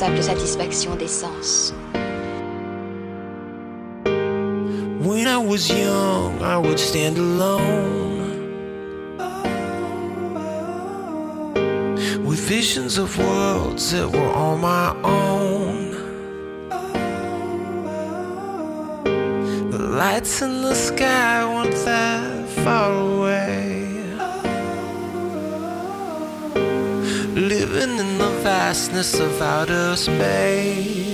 satisfaction des sens. When I was young, I would stand alone. With visions of worlds that were all my own. The lights in the sky vastness of outer space.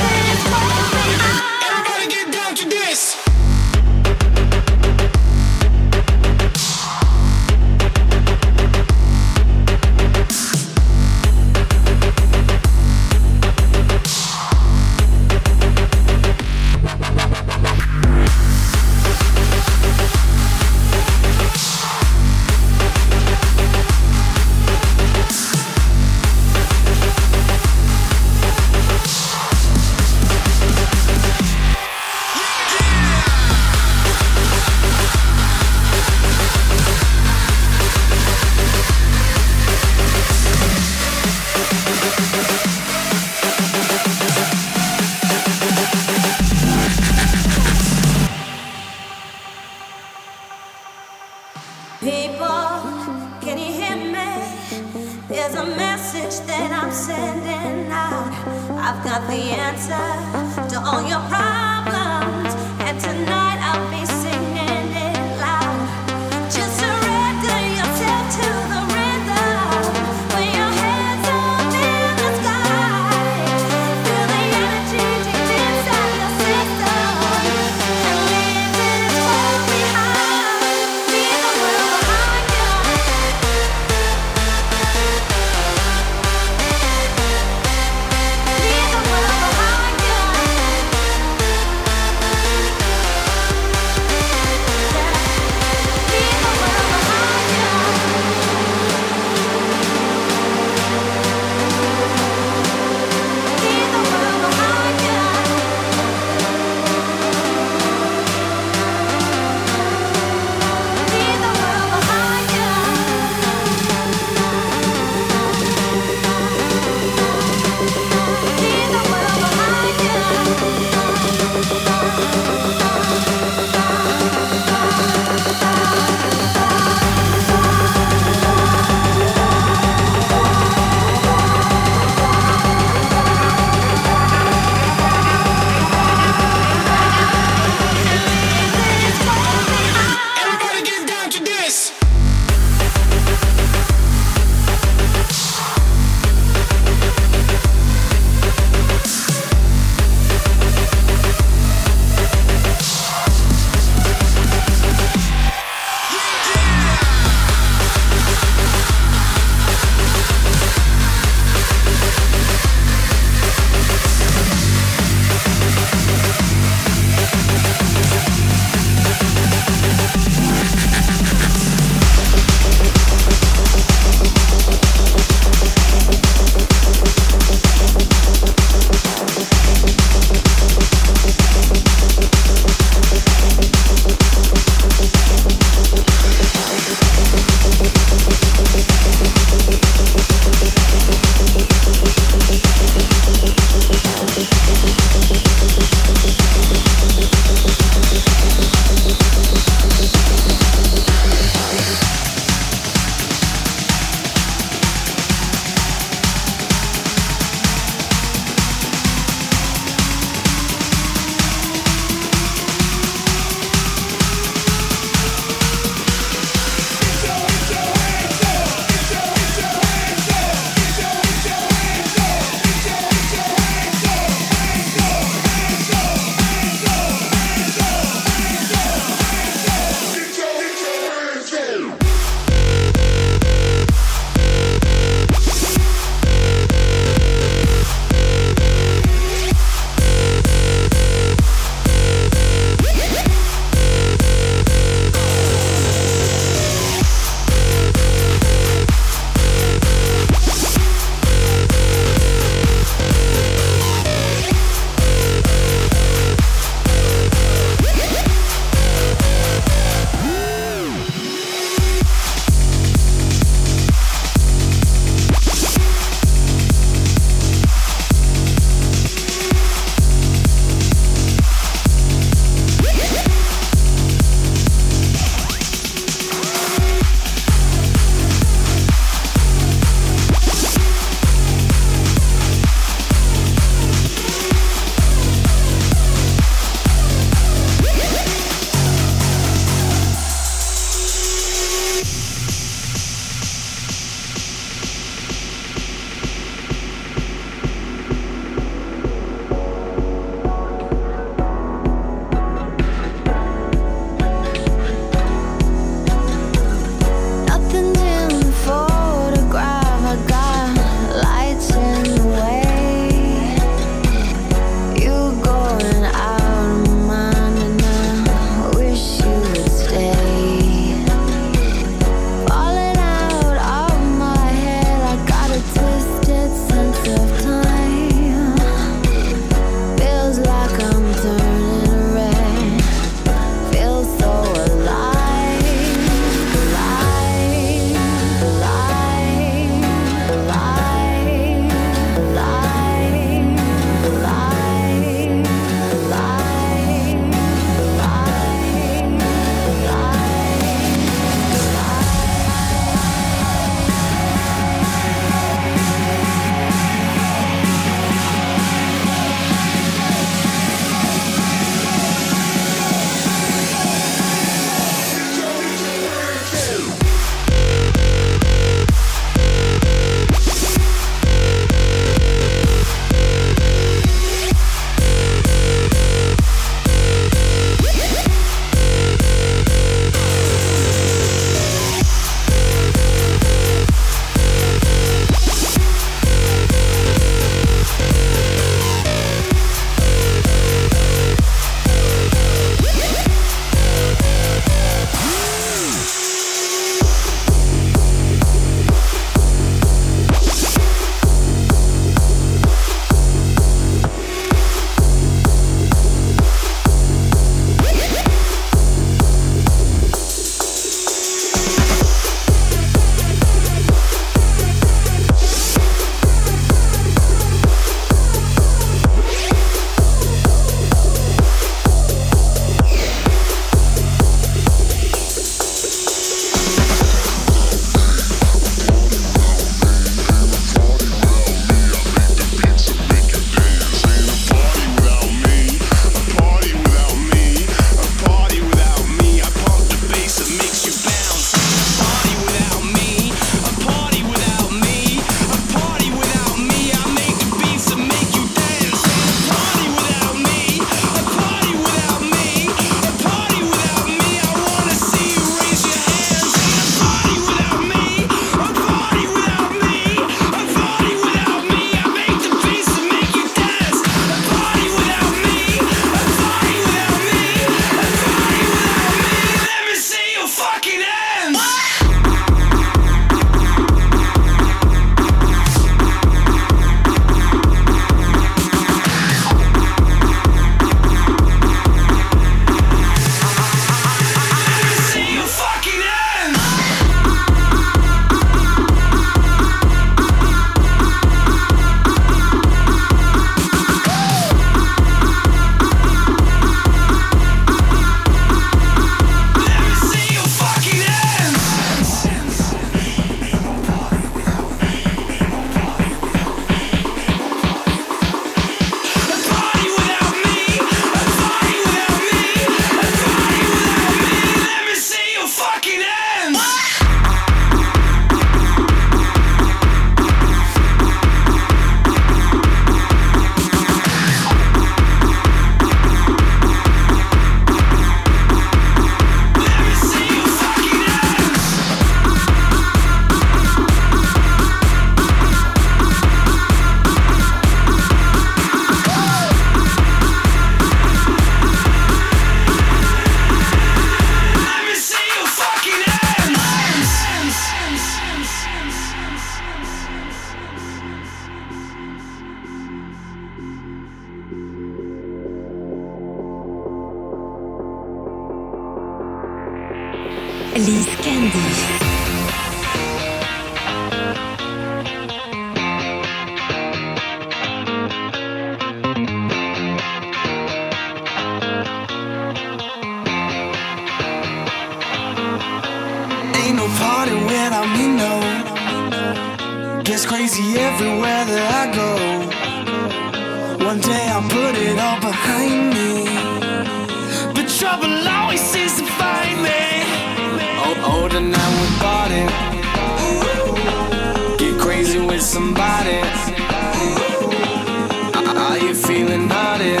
feeling about it.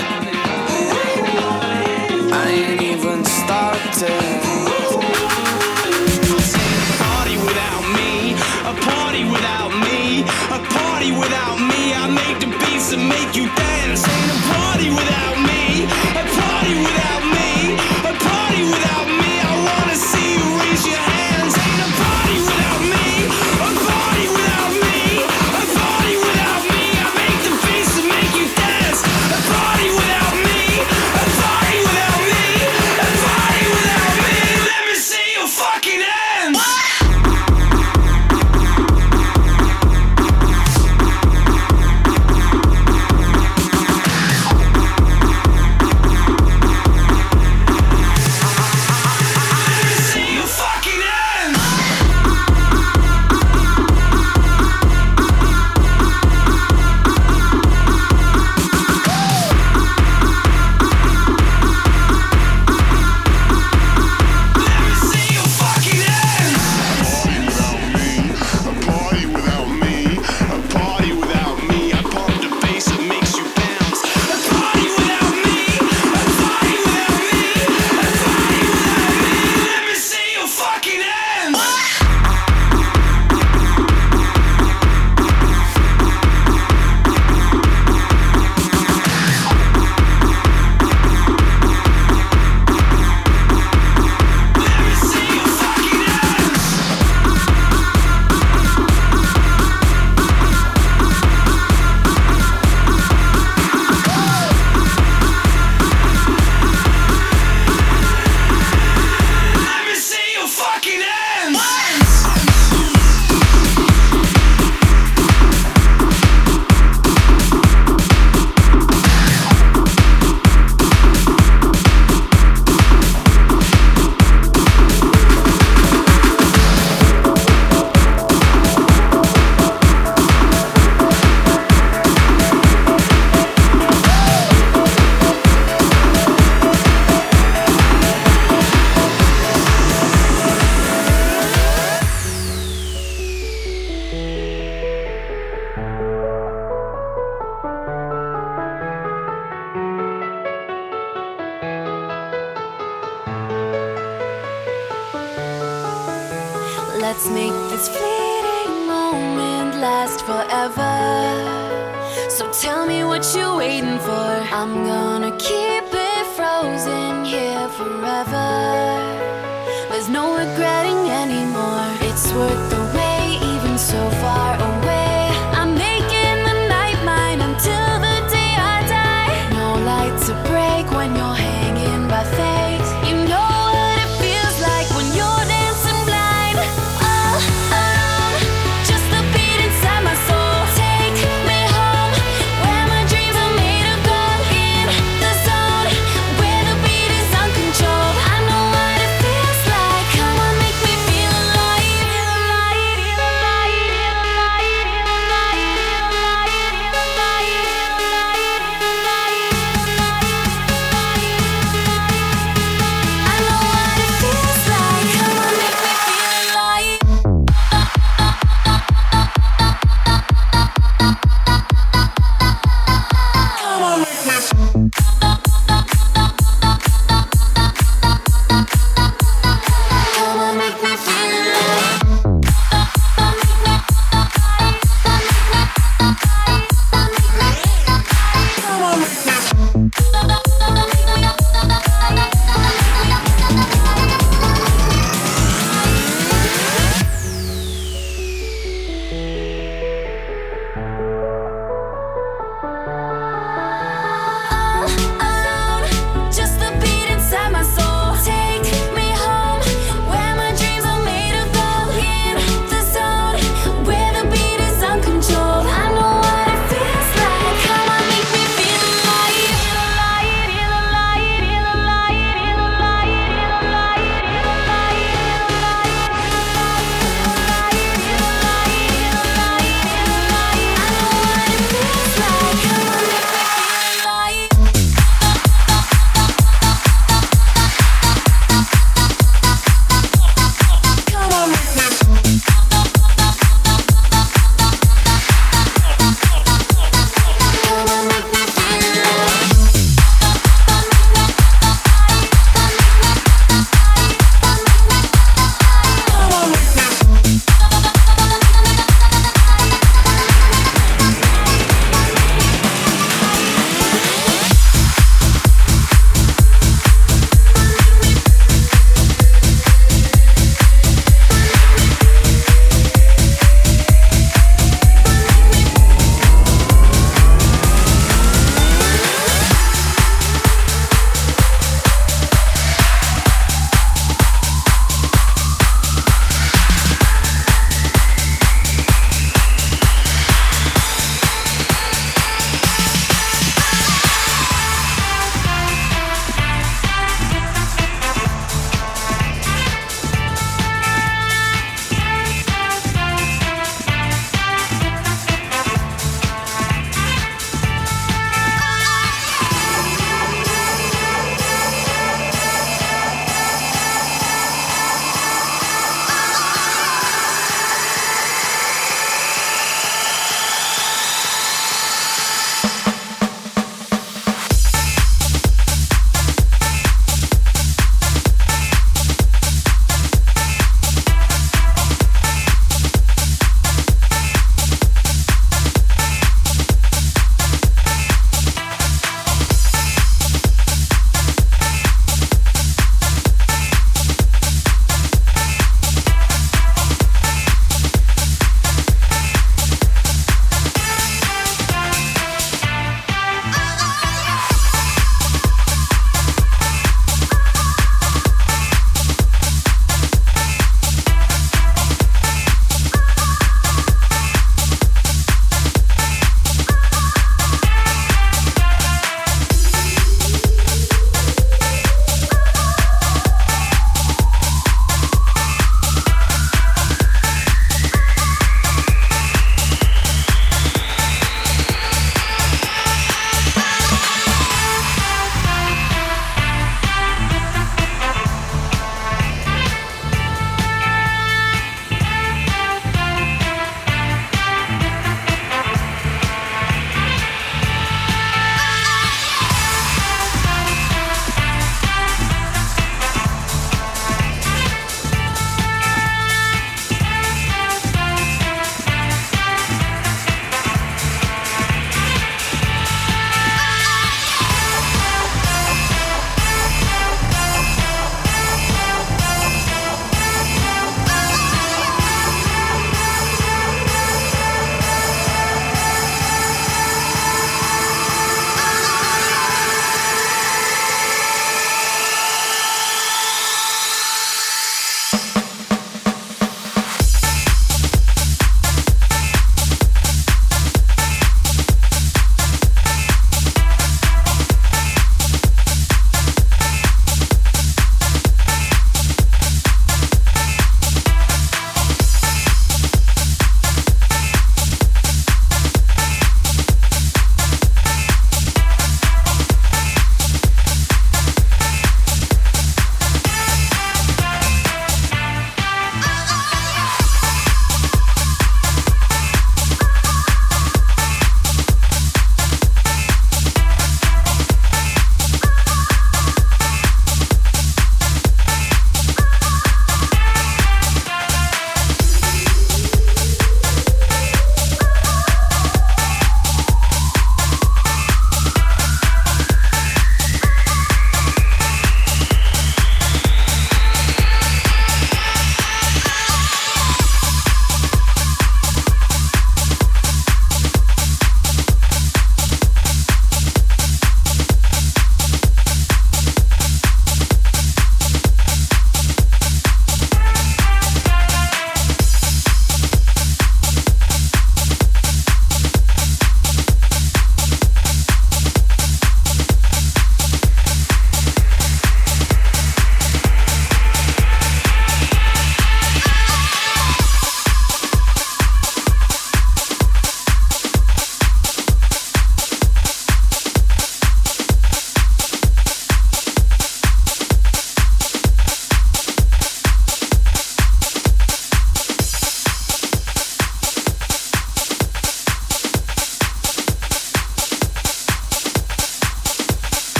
I ain't even started. without me. I make the beats and make you dance. Ain't a party without me.